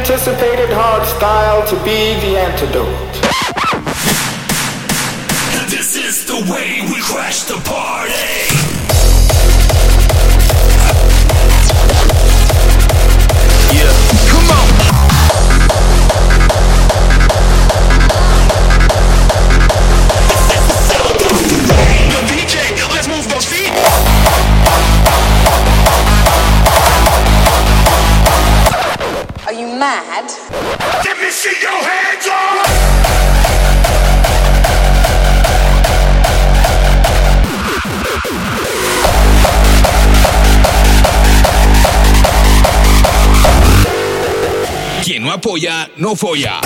anticipated hard style to be the antidote. This is the way we crash the party. apoya, no folla.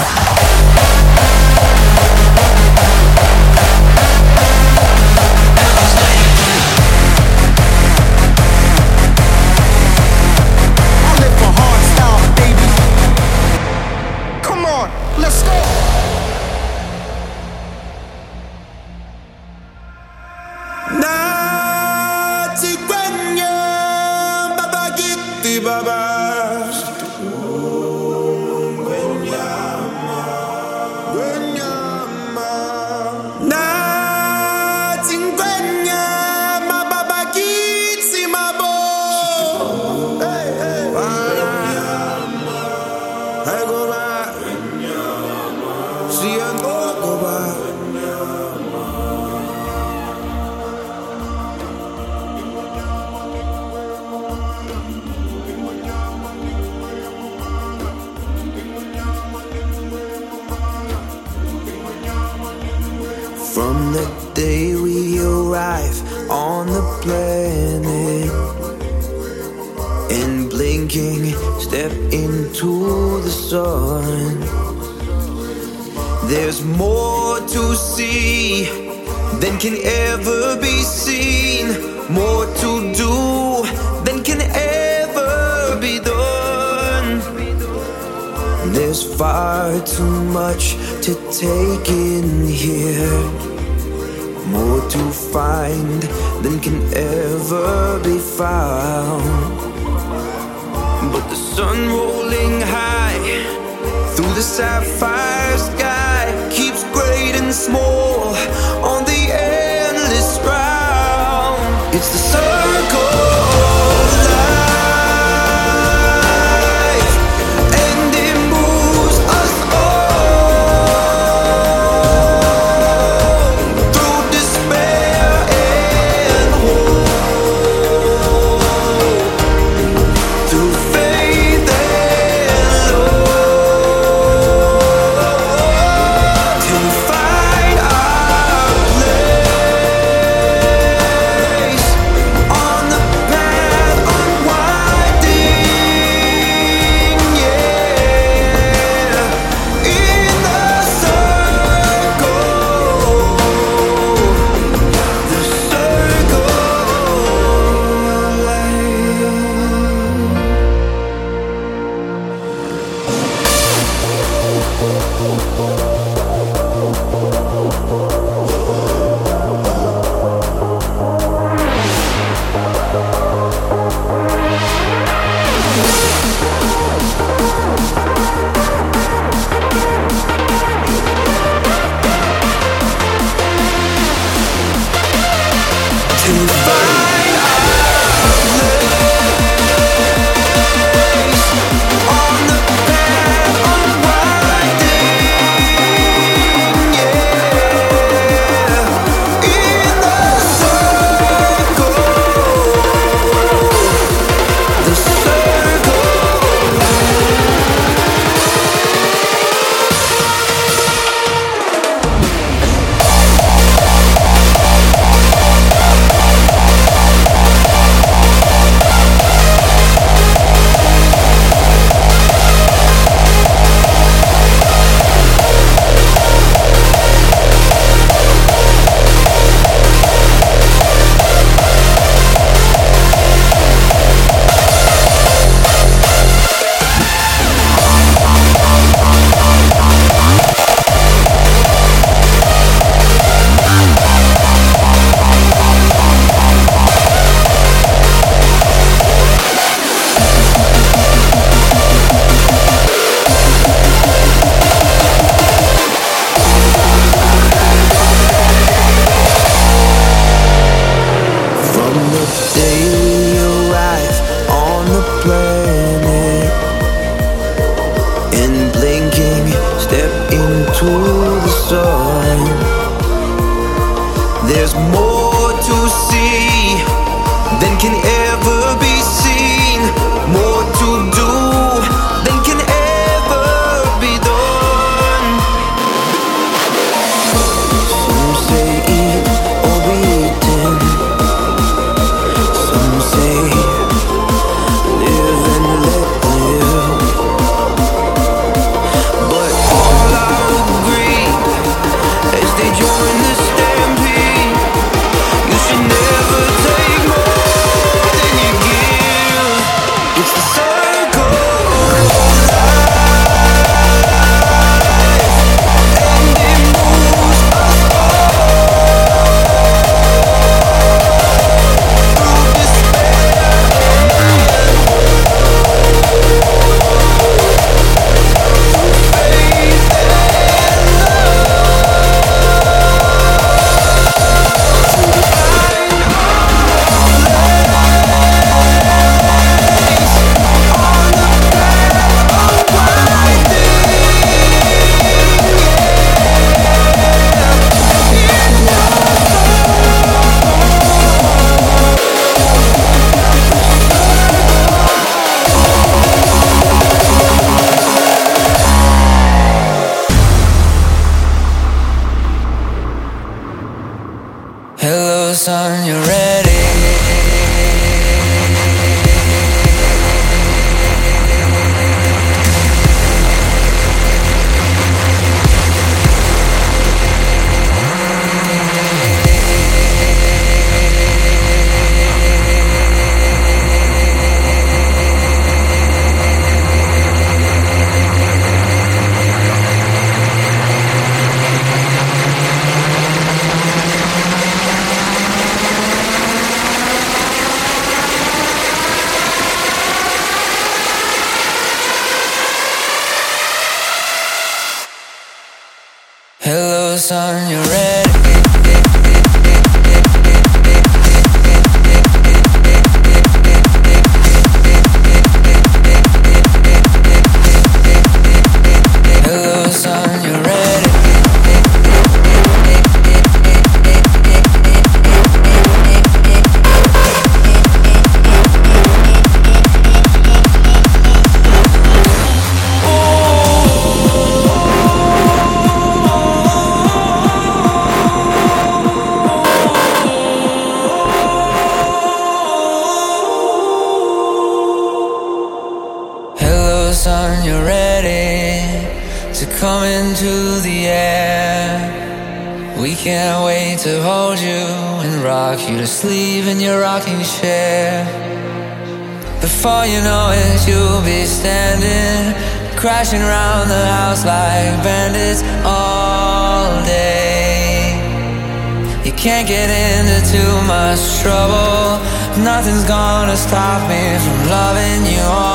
Can't get into too much trouble. Nothing's gonna stop me from loving you all.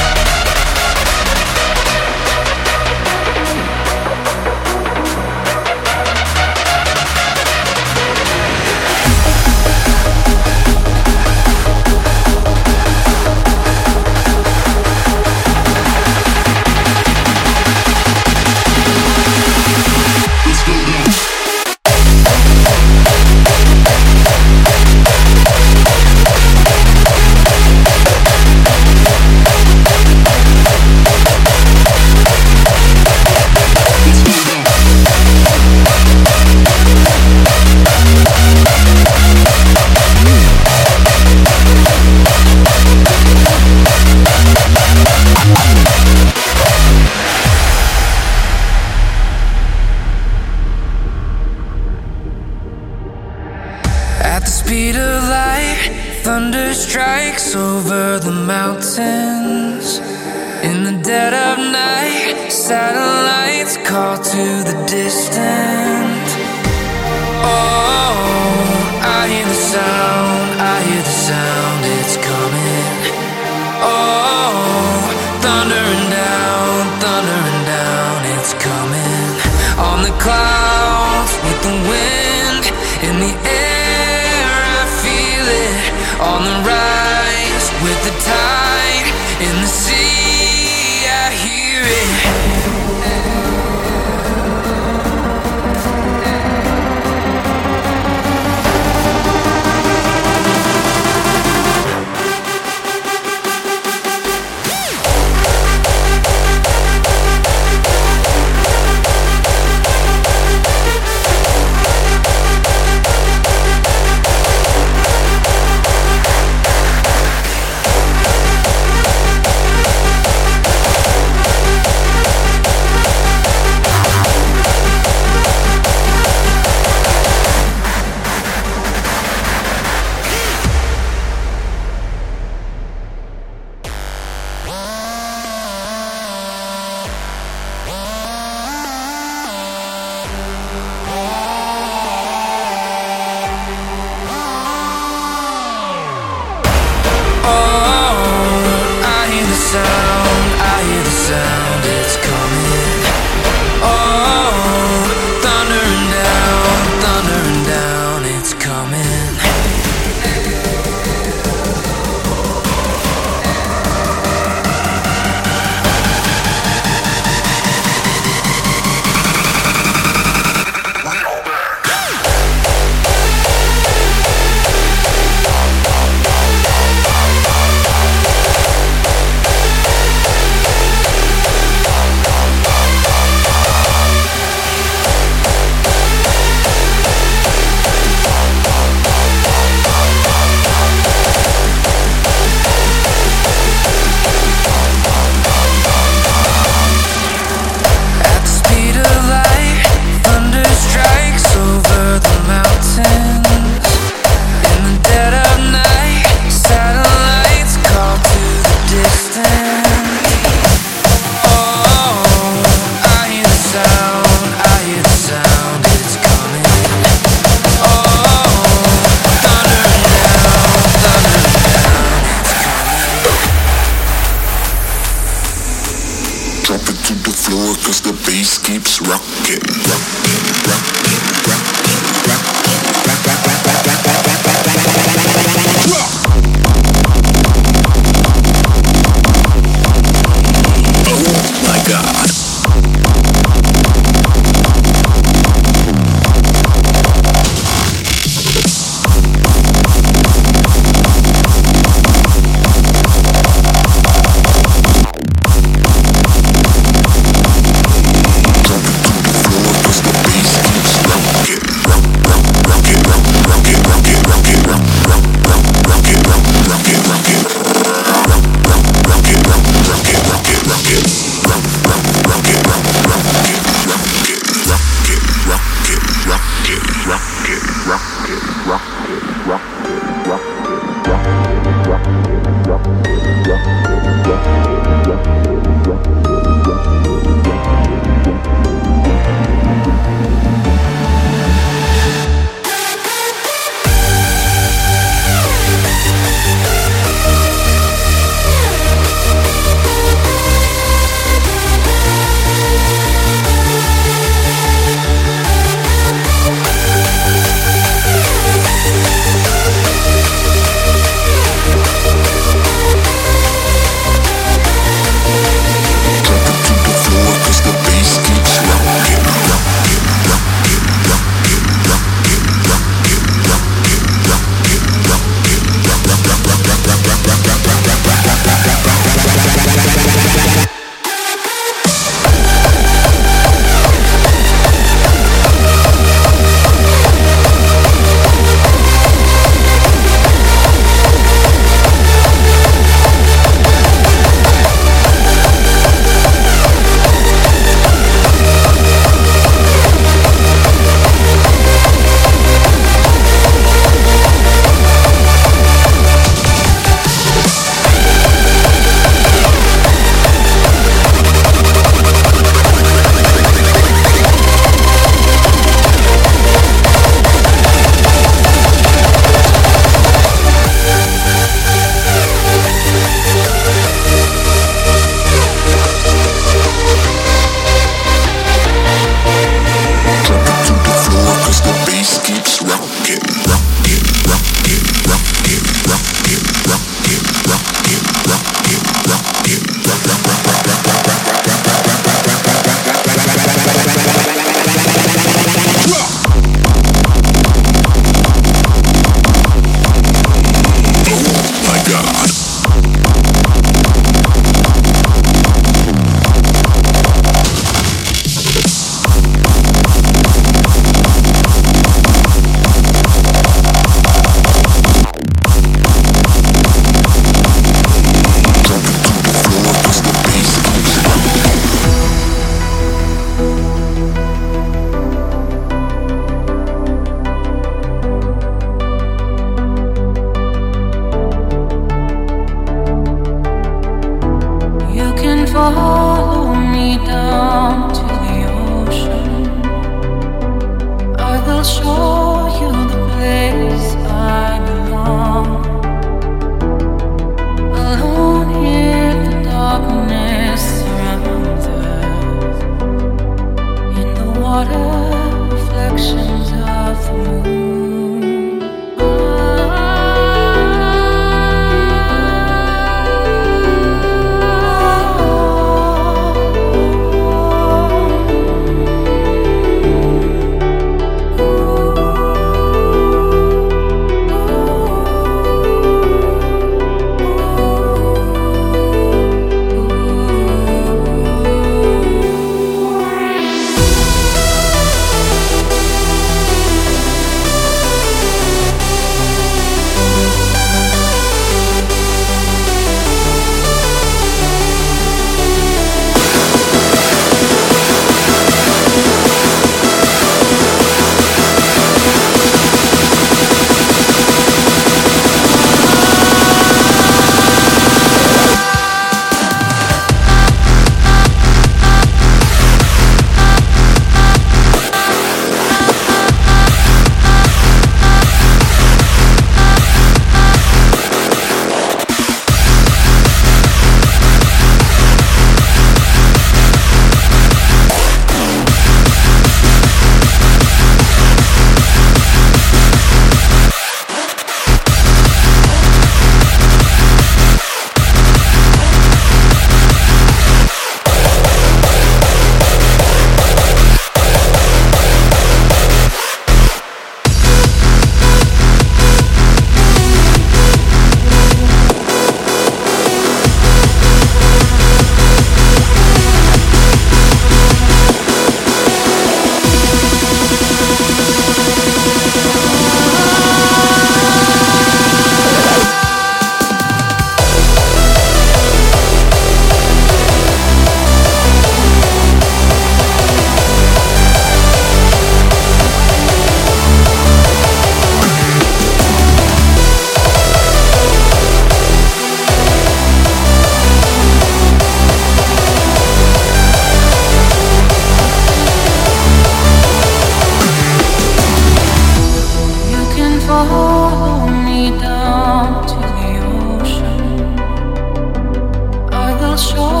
我说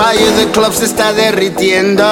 fire, the club se está derritiendo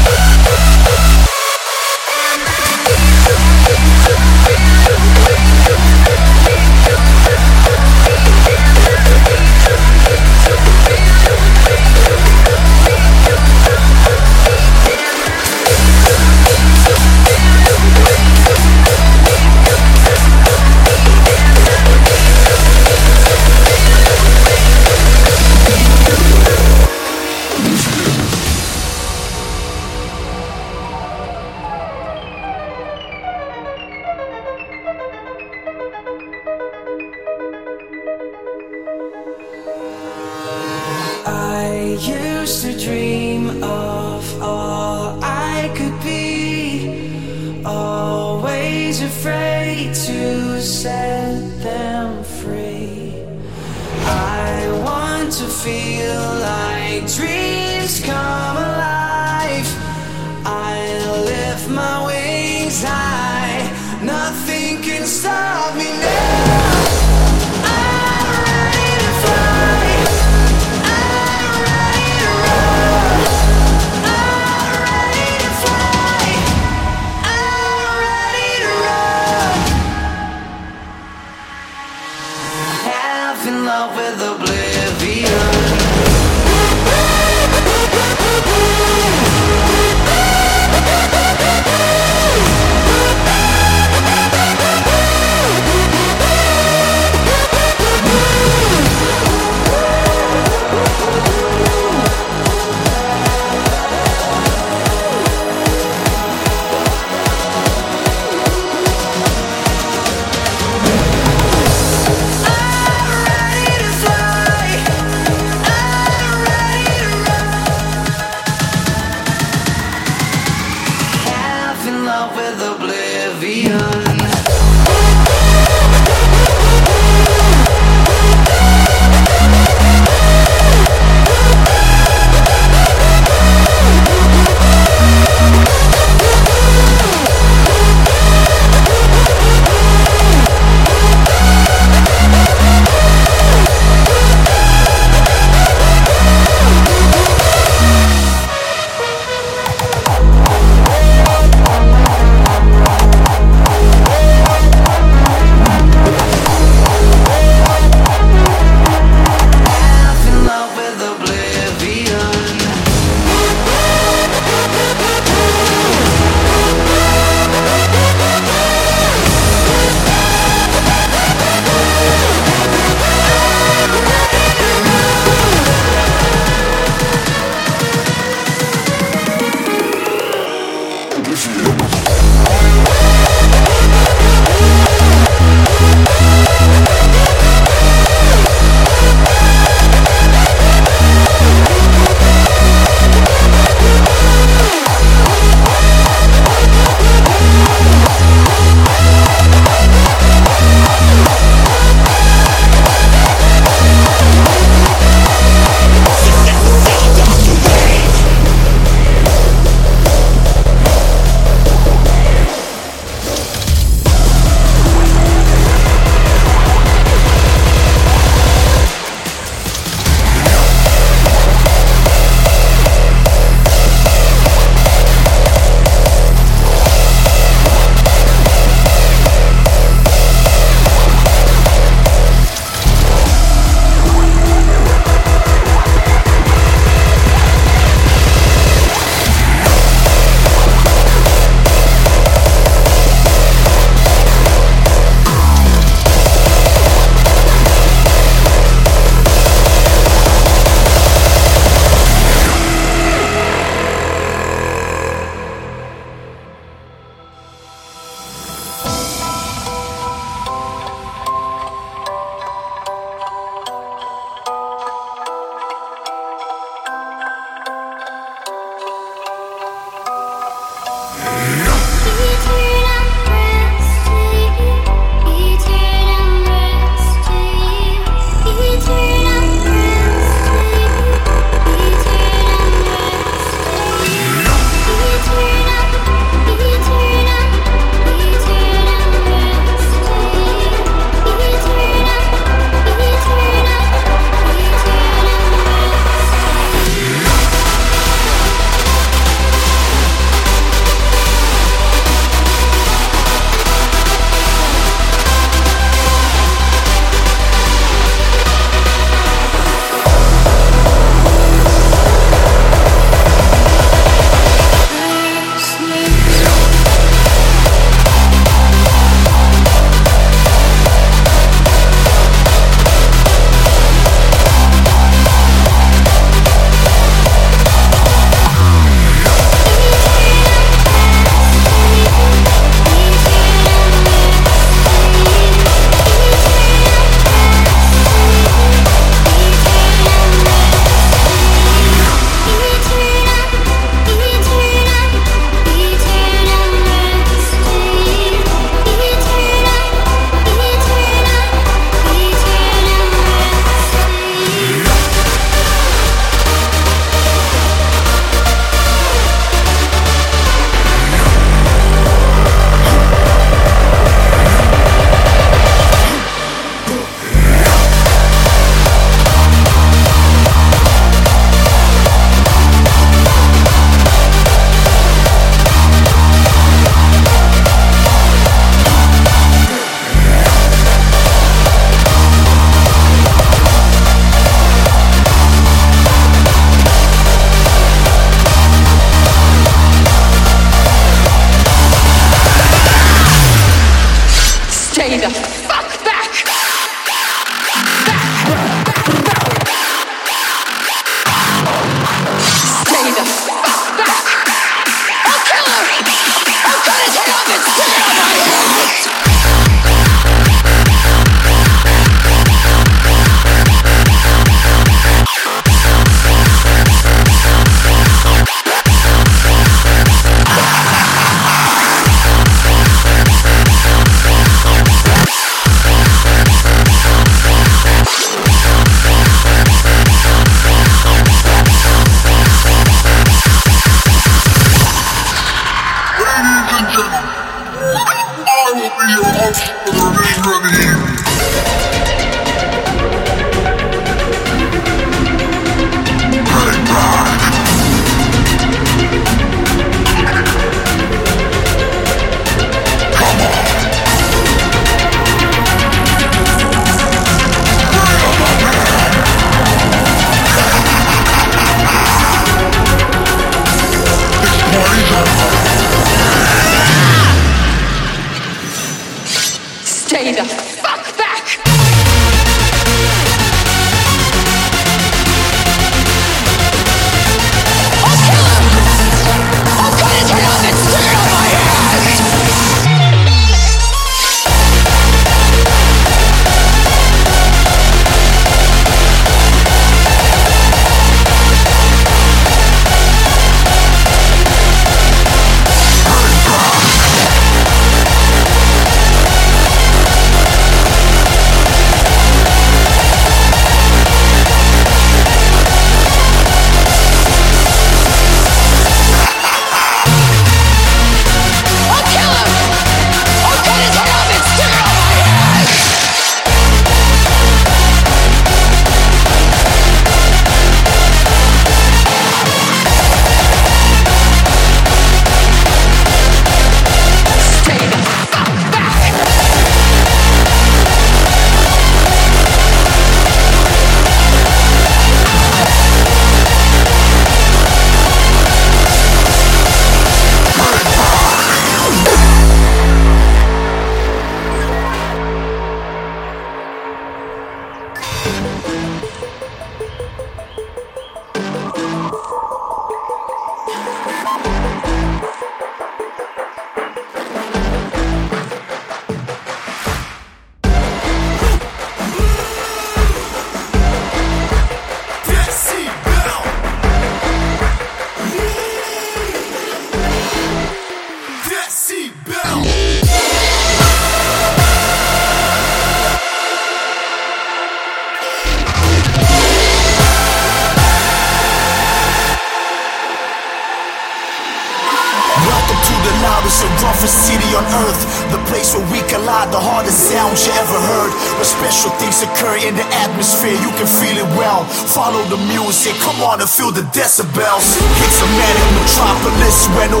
to feel the decibels. It's a manic metropolis when no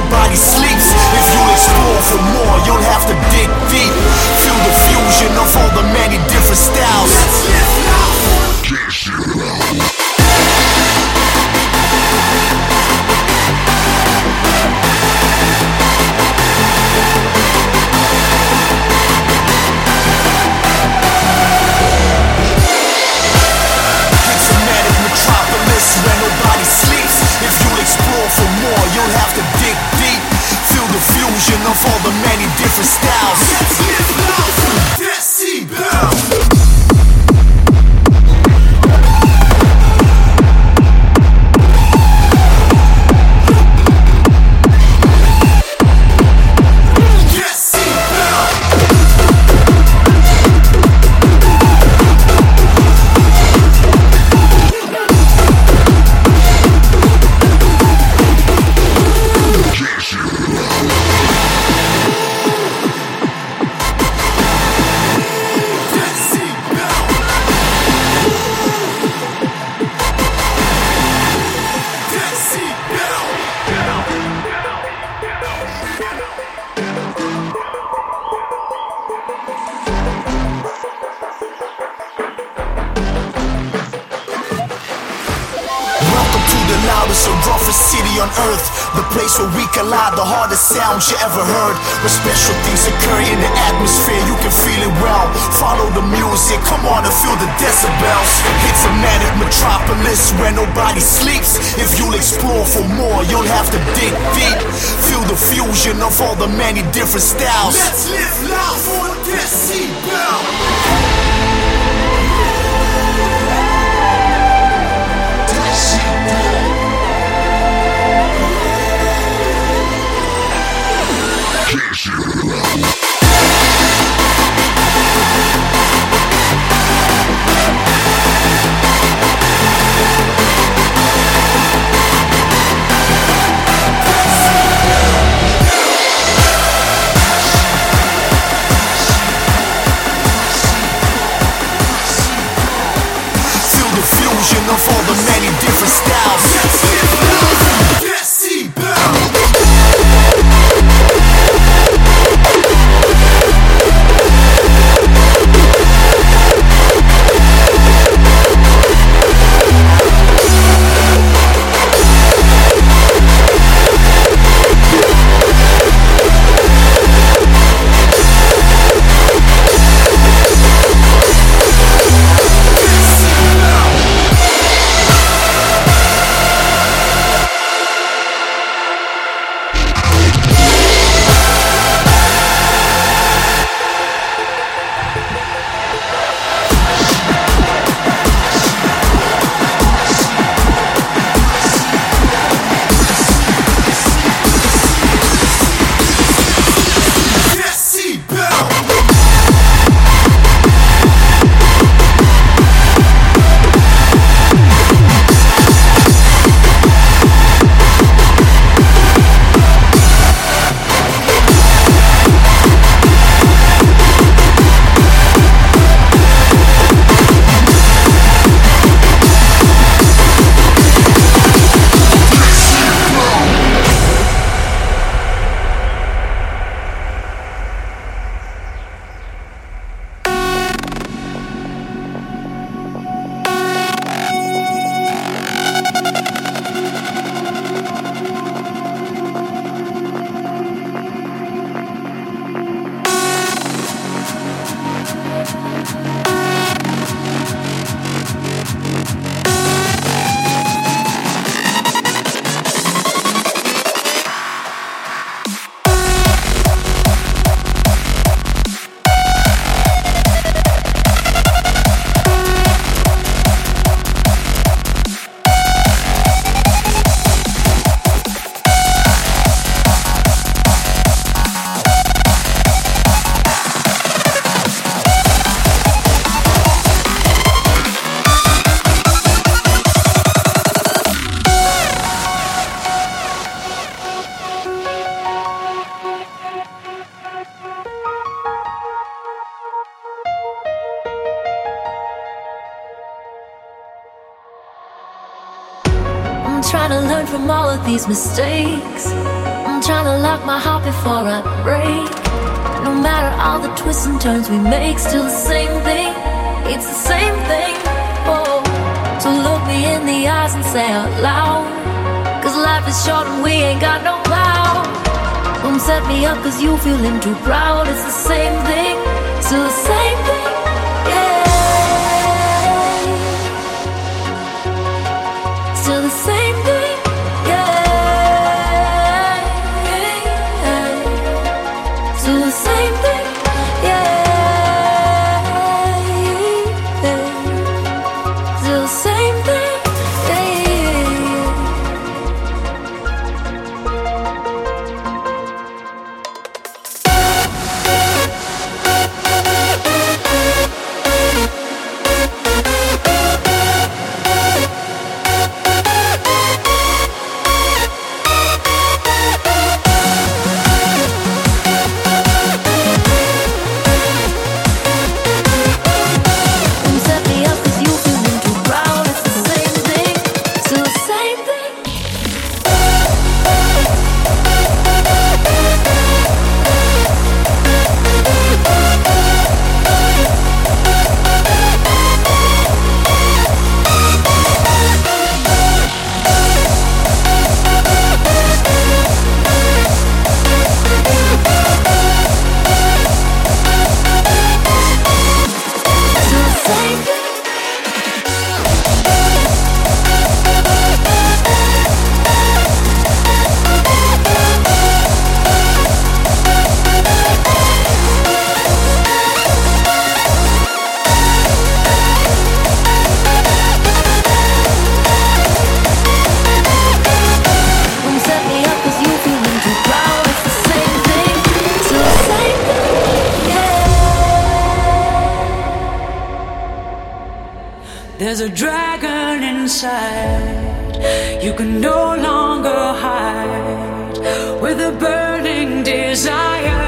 There's a dragon inside. You can no longer hide. With a burning desire,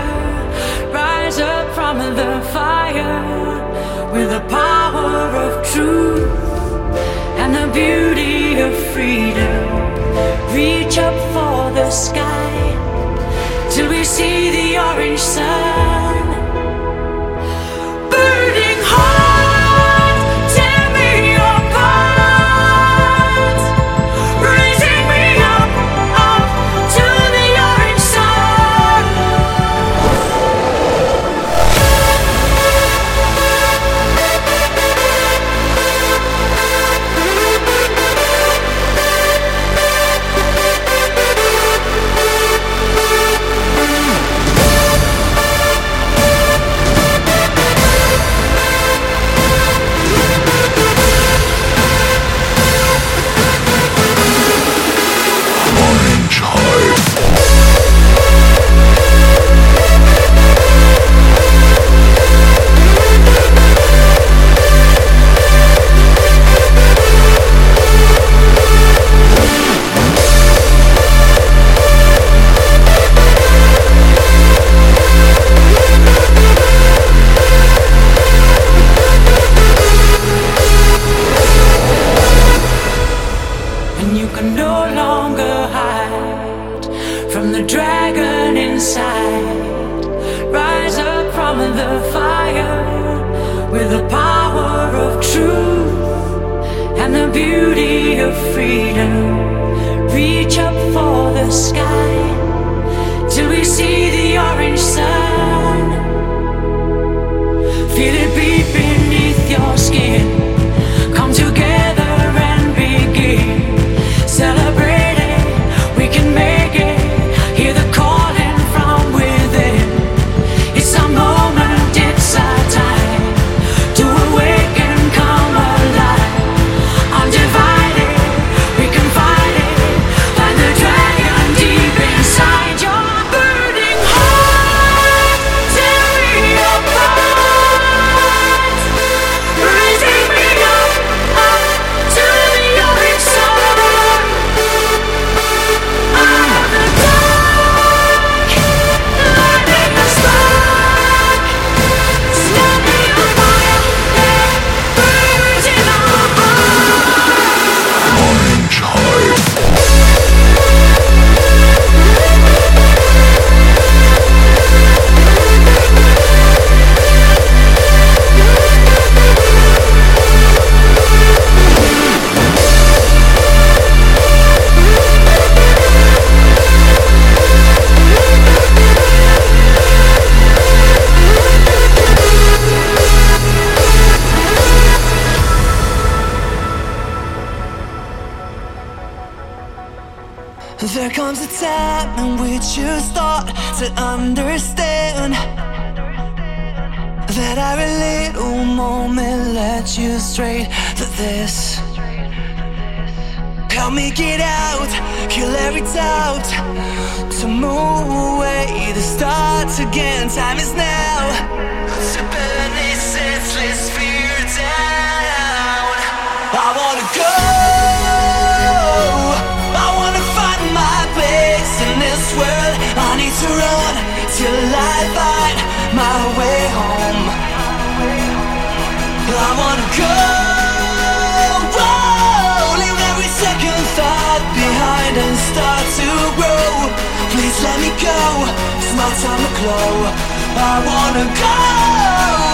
rise up from the fire. With the power of truth and the beauty of freedom, reach up for the sky till we see the orange sun. once again, time is now. I wanna go.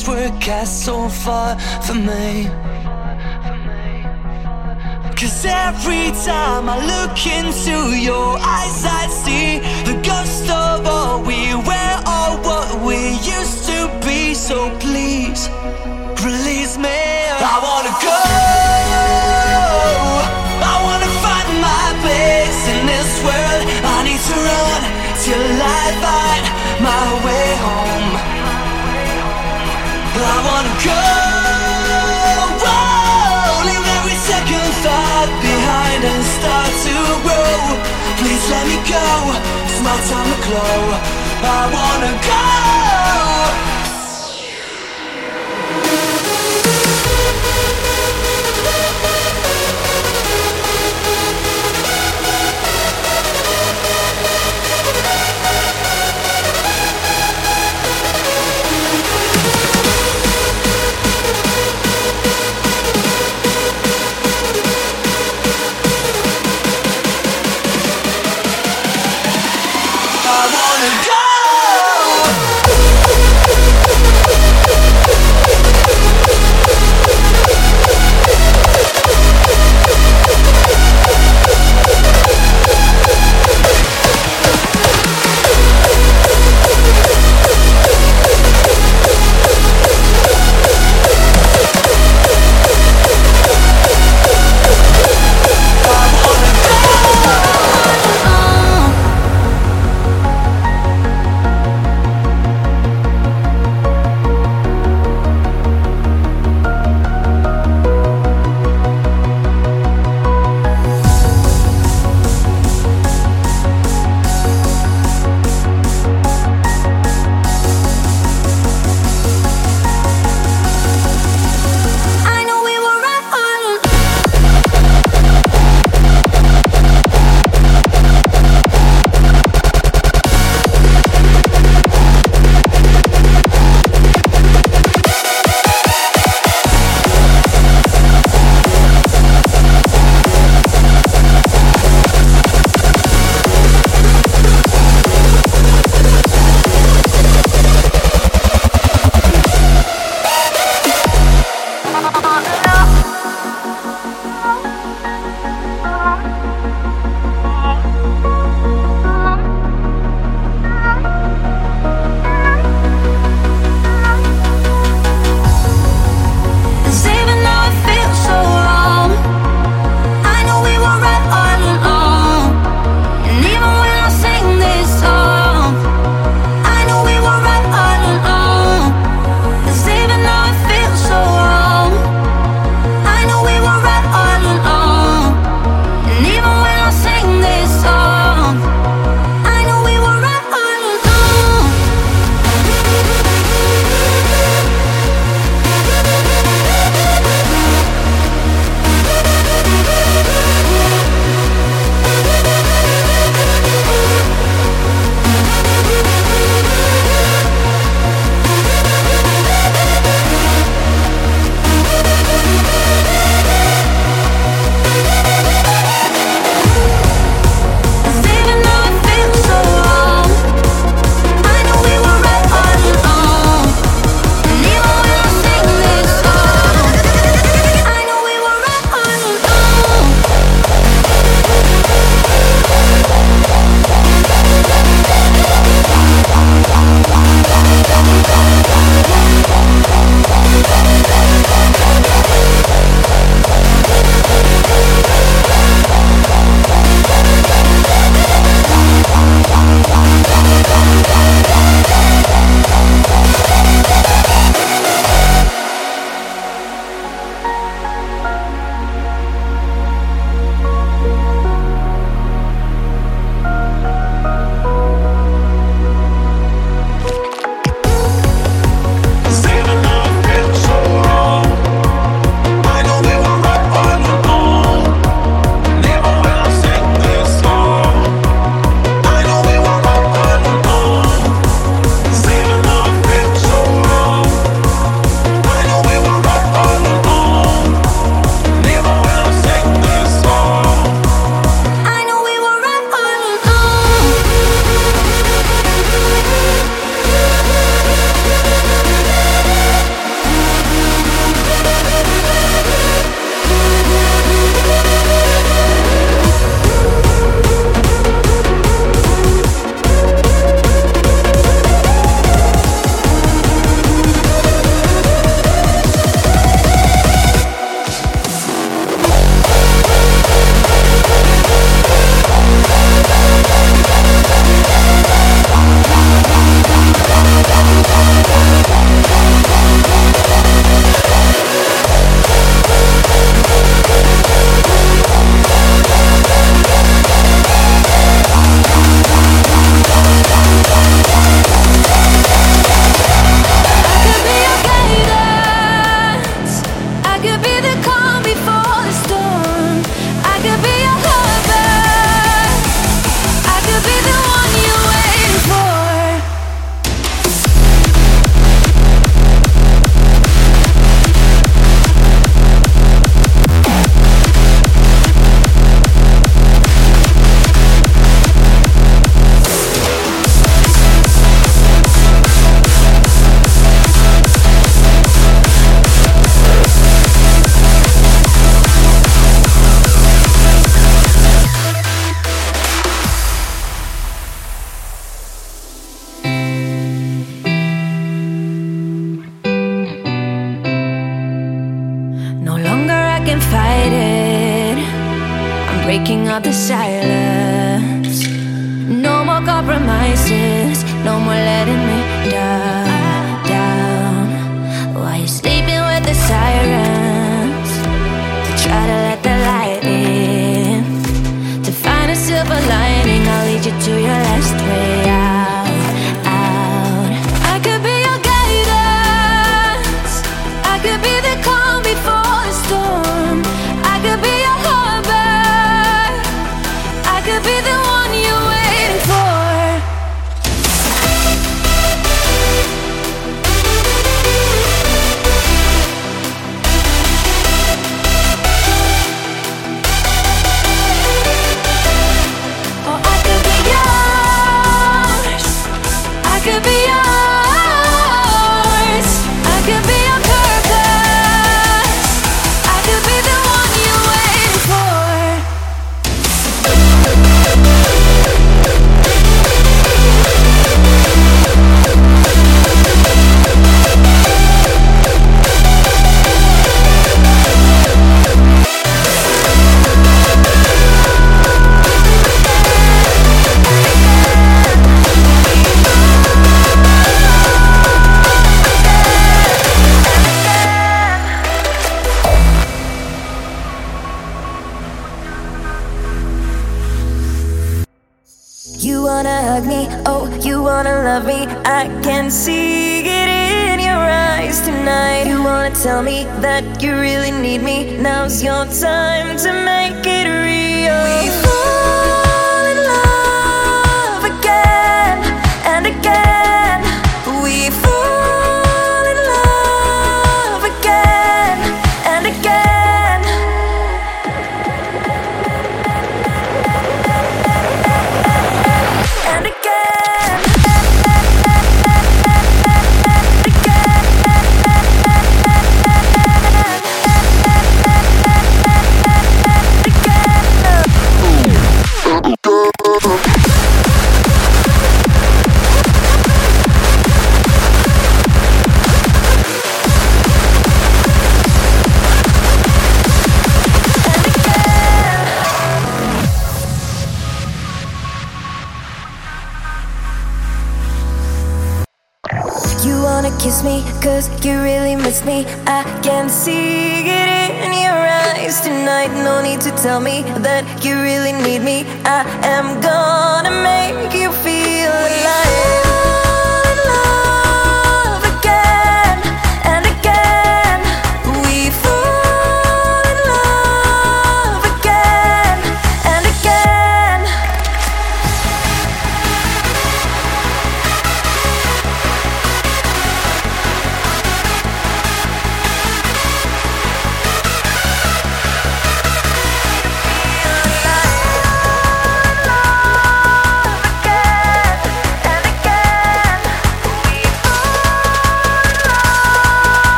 Dreams were cast so far from me. Cause every time I look into your eyes, I see the ghost of all we were, all what we used to be. So please, release me. I wanna go. I wanna find my place in this world. I need to run till I find my way home. It's my time to glow. I wanna go. other side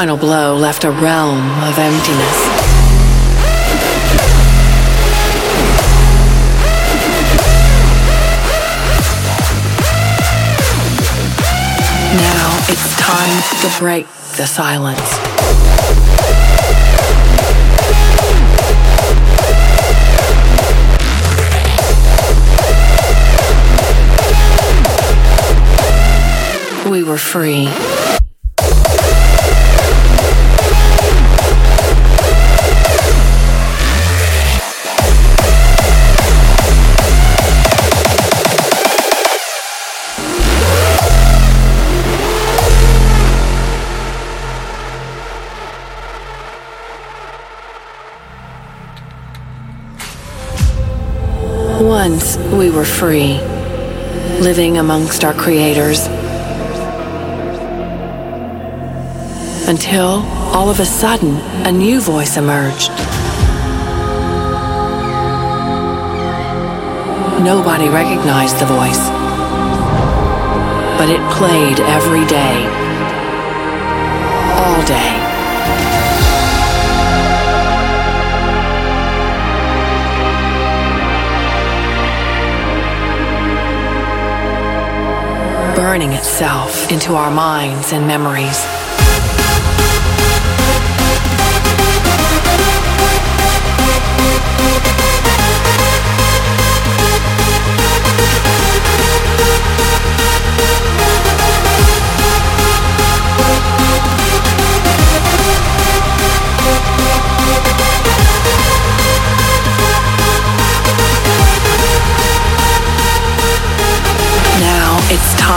final blow left a realm of emptiness. Now it's time to break the silence. we were free. free, living amongst our creators. Until, all of a sudden, a new voice emerged. Nobody recognized the voice, but it played every day, all day. Burning itself into our minds and memories.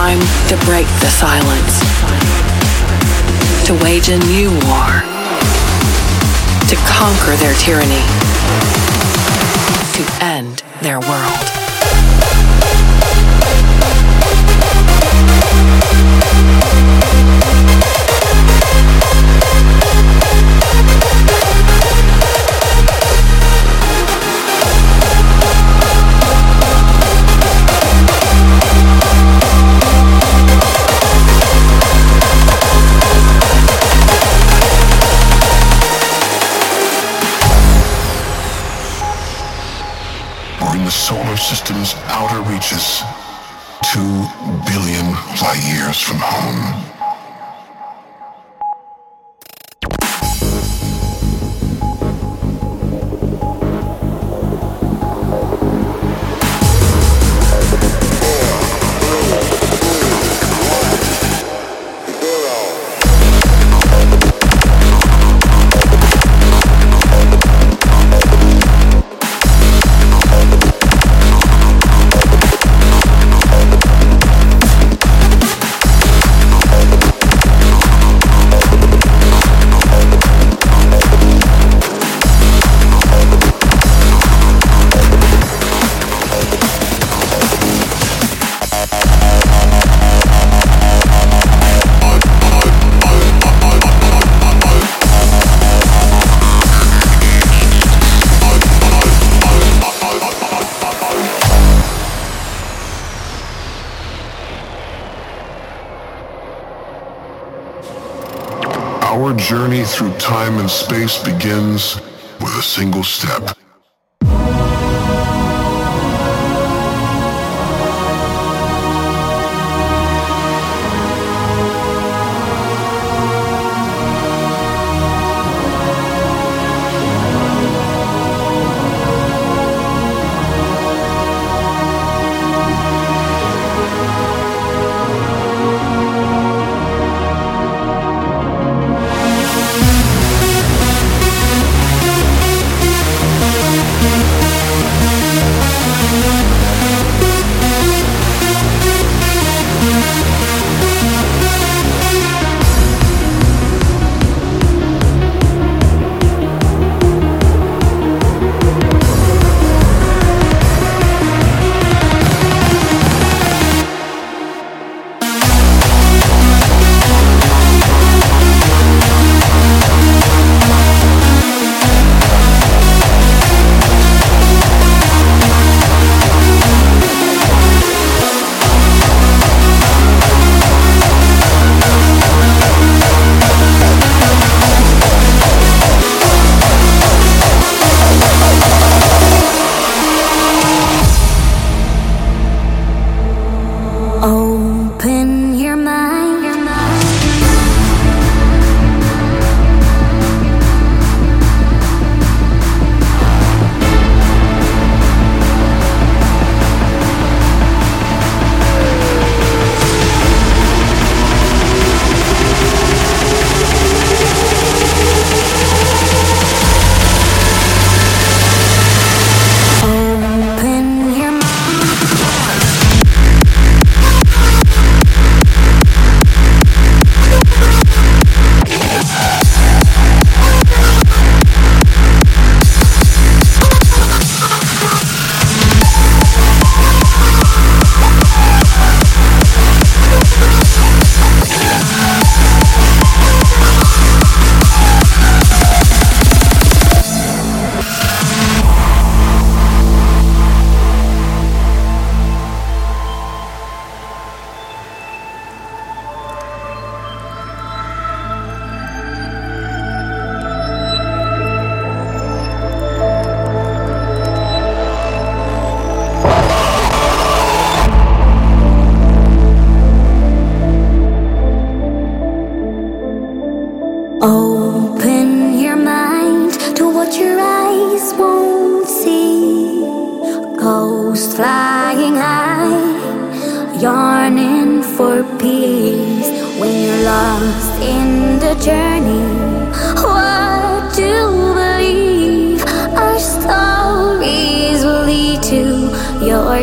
Time to break the silence, to wage a new war, to conquer their tyranny, to end their world. From home. Journey through time and space begins with a single step.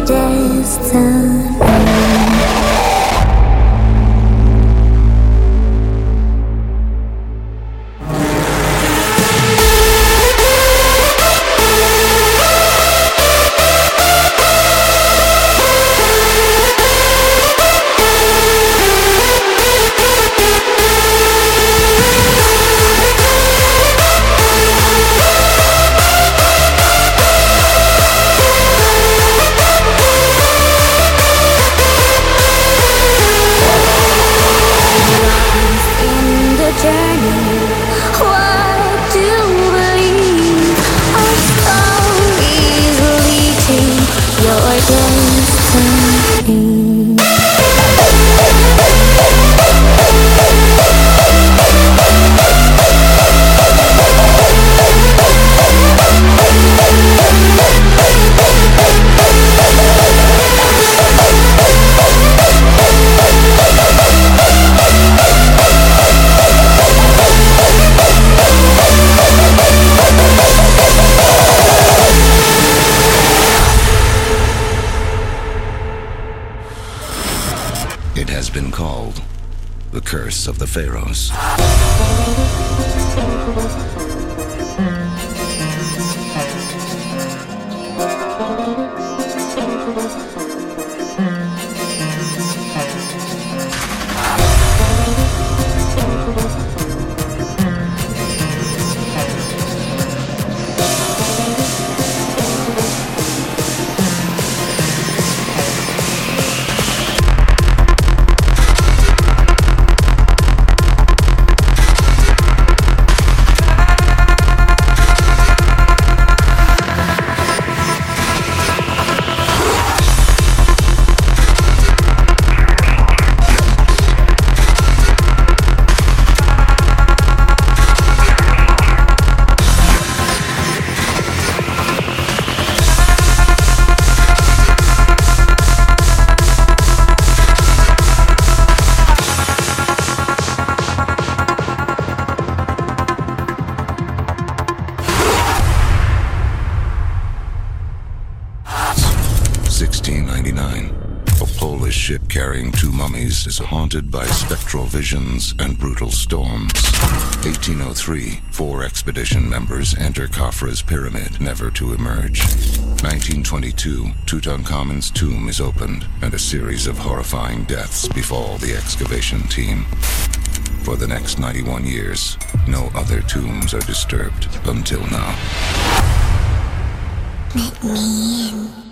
Your. Haunted by spectral visions and brutal storms. 1803, four expedition members enter Khafra's pyramid, never to emerge. 1922, Tutankhamun's tomb is opened, and a series of horrifying deaths befall the excavation team. For the next 91 years, no other tombs are disturbed until now. Let me in.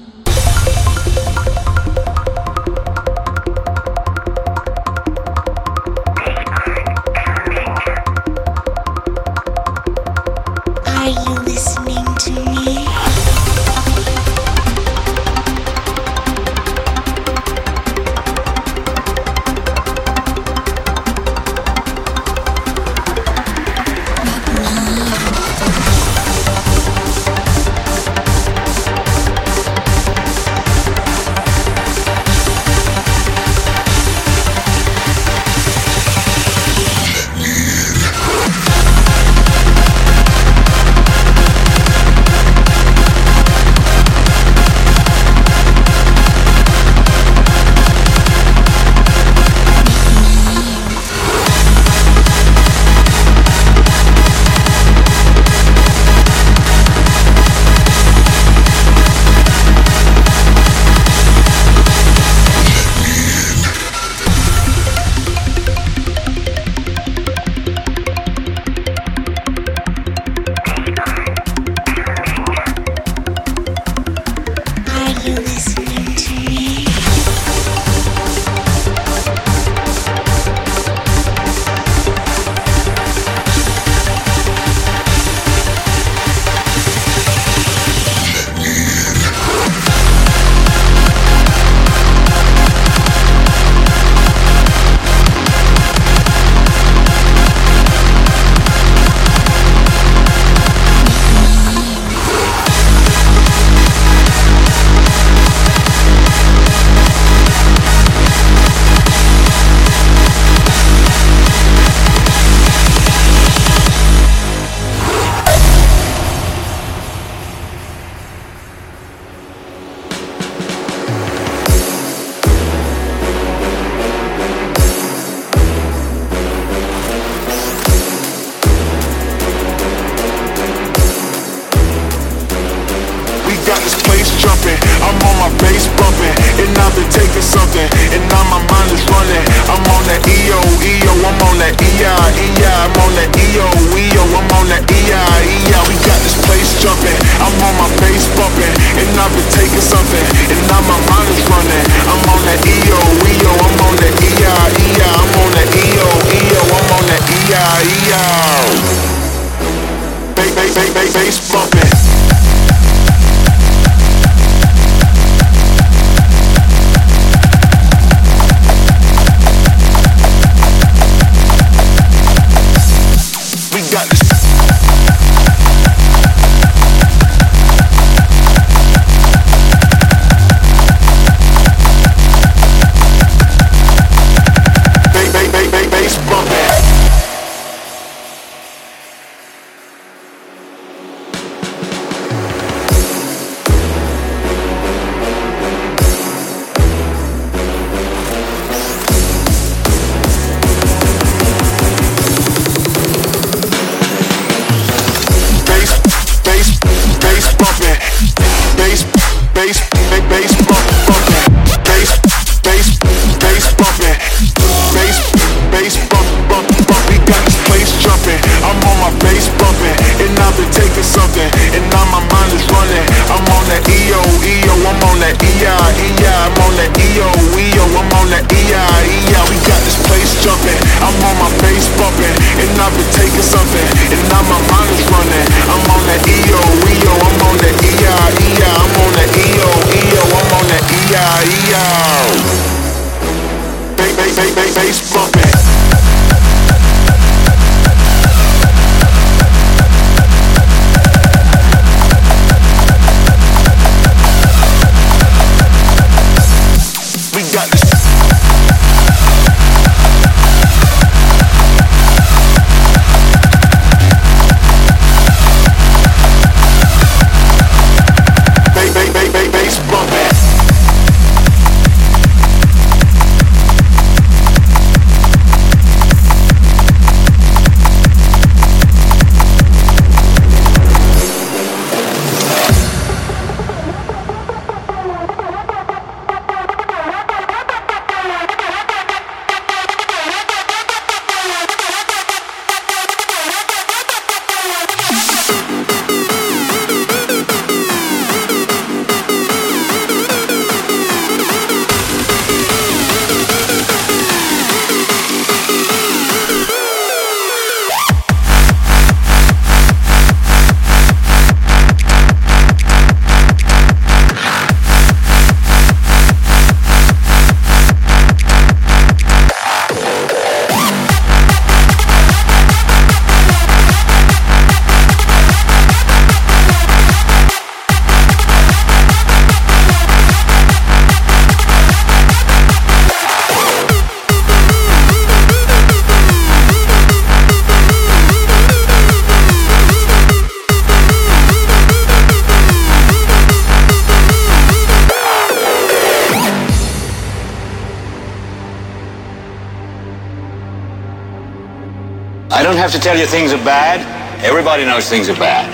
Have to tell you things are bad. Everybody knows things are bad.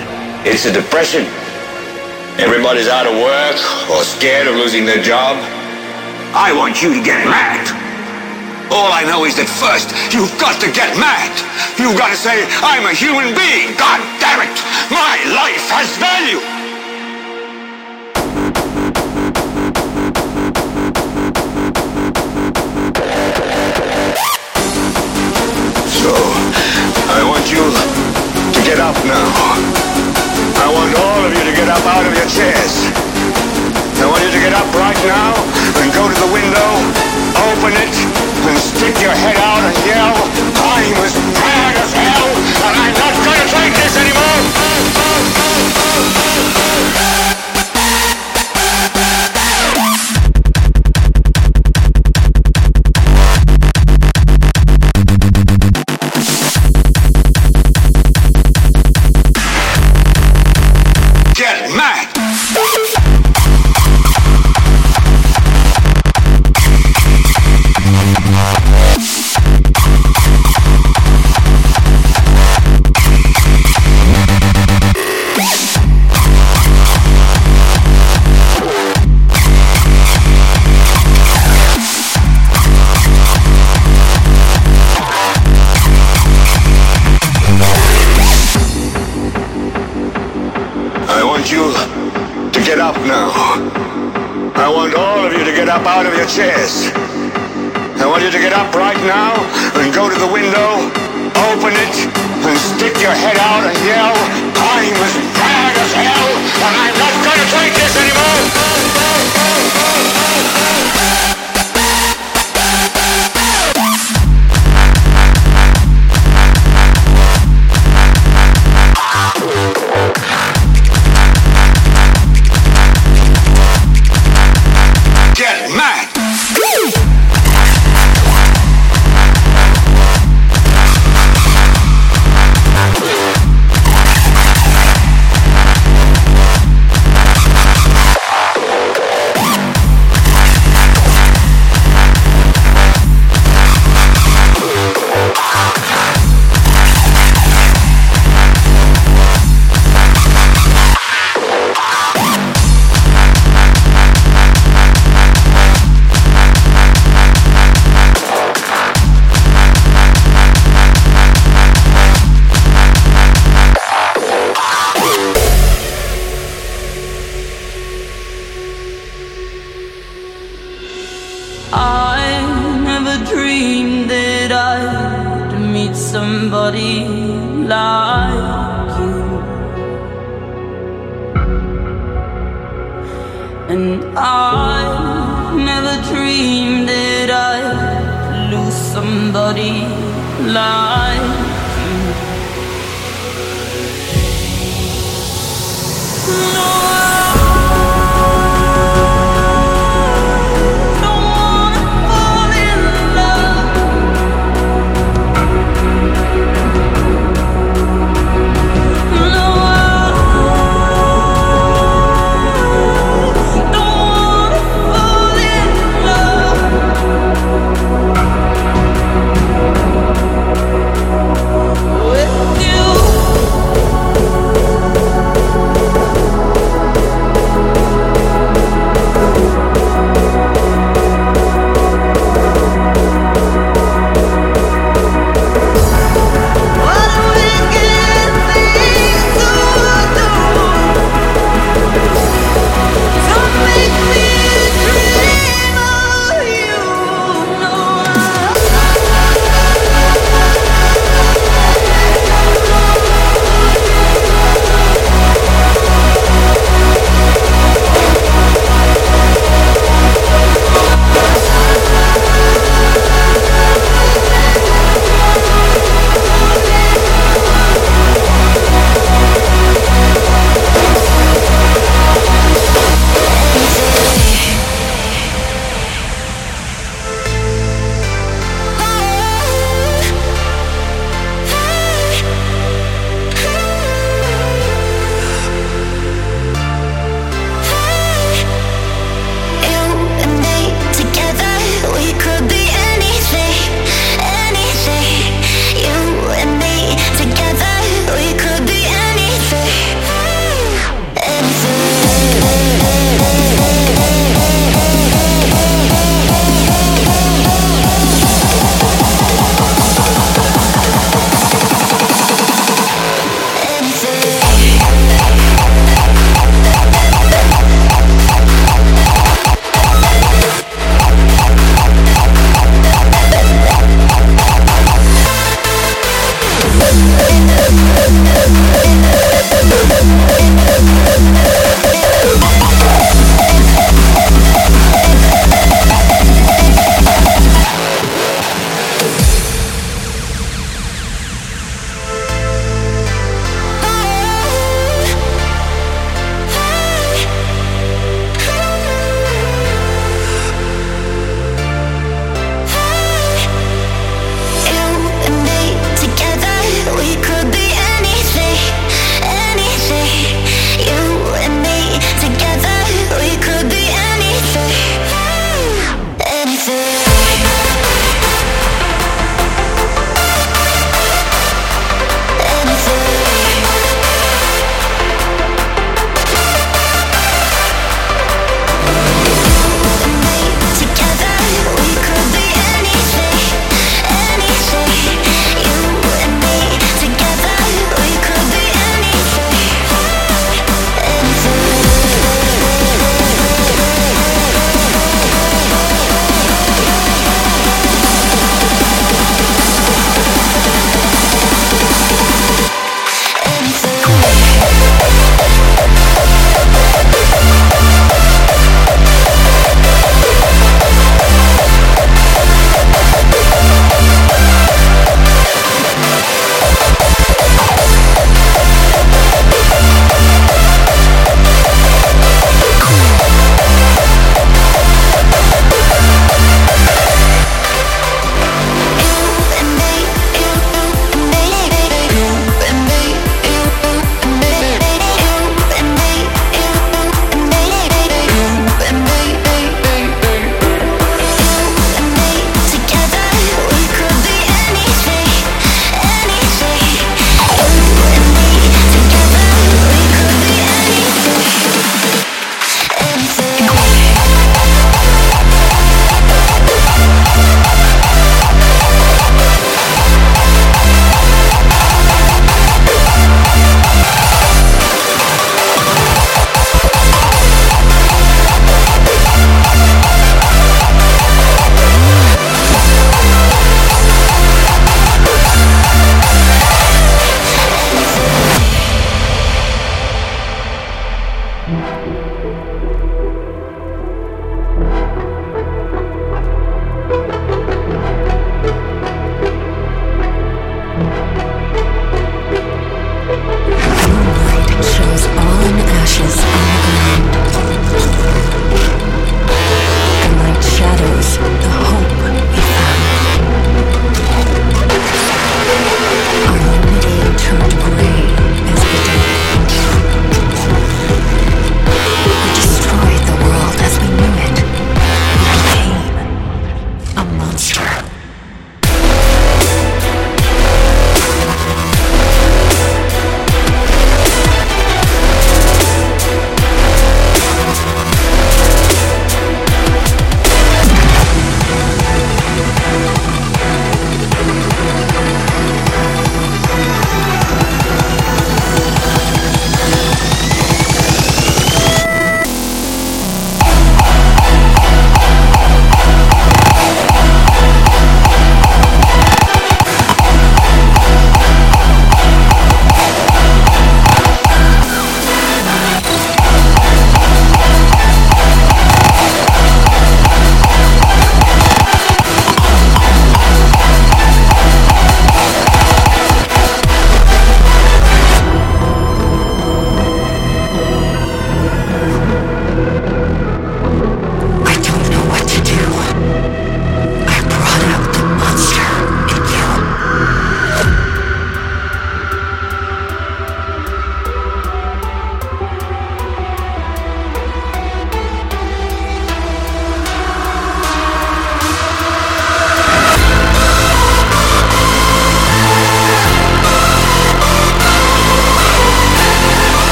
It's a depression. Everybody's out of work or scared of losing their job. I want you to get mad. All I know is that first, you've got to get mad. You've got to say, I'm a human being. God damn it. My life has value. And stick your head out and yell,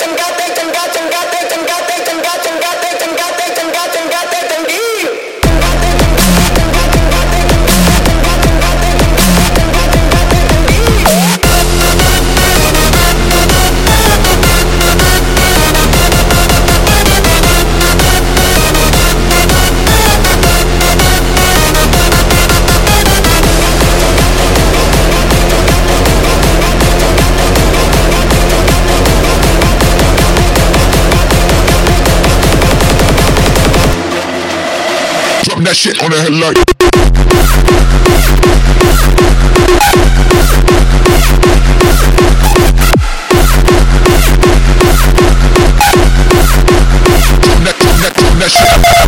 them, got them, got them, got them. That shit on the head like. That, that, that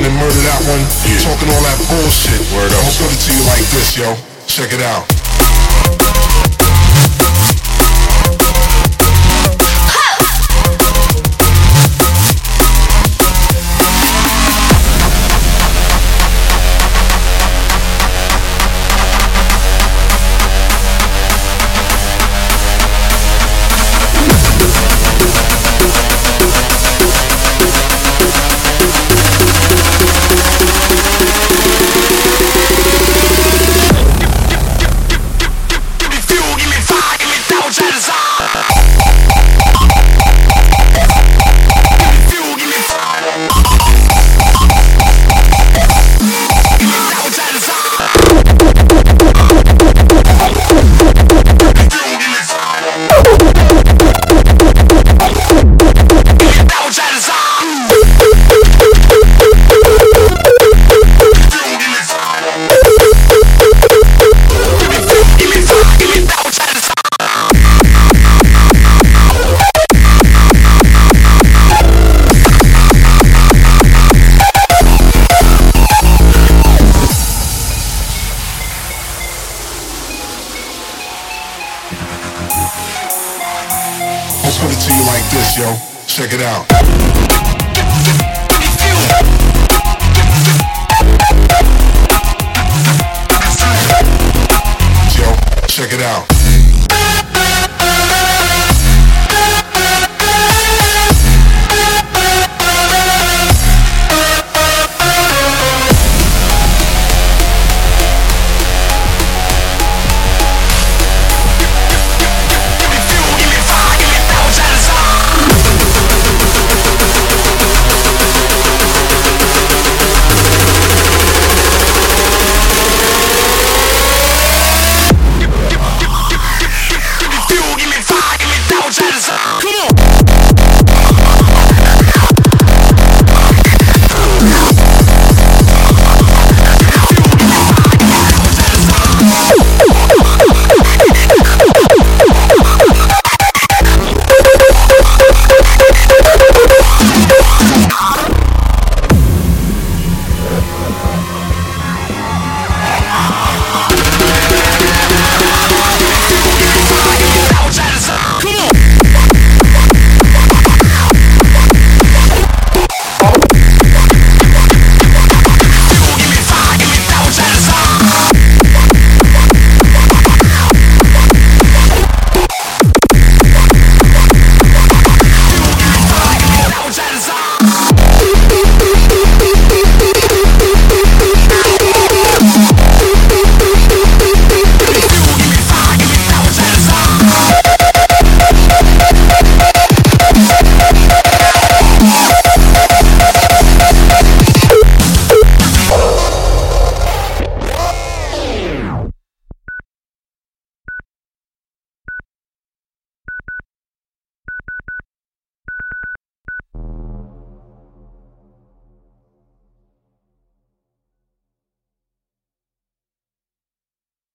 one and murder that one. Yeah. Talking all that bullshit. Word up. I'm gonna to you like this, yo. Check it out.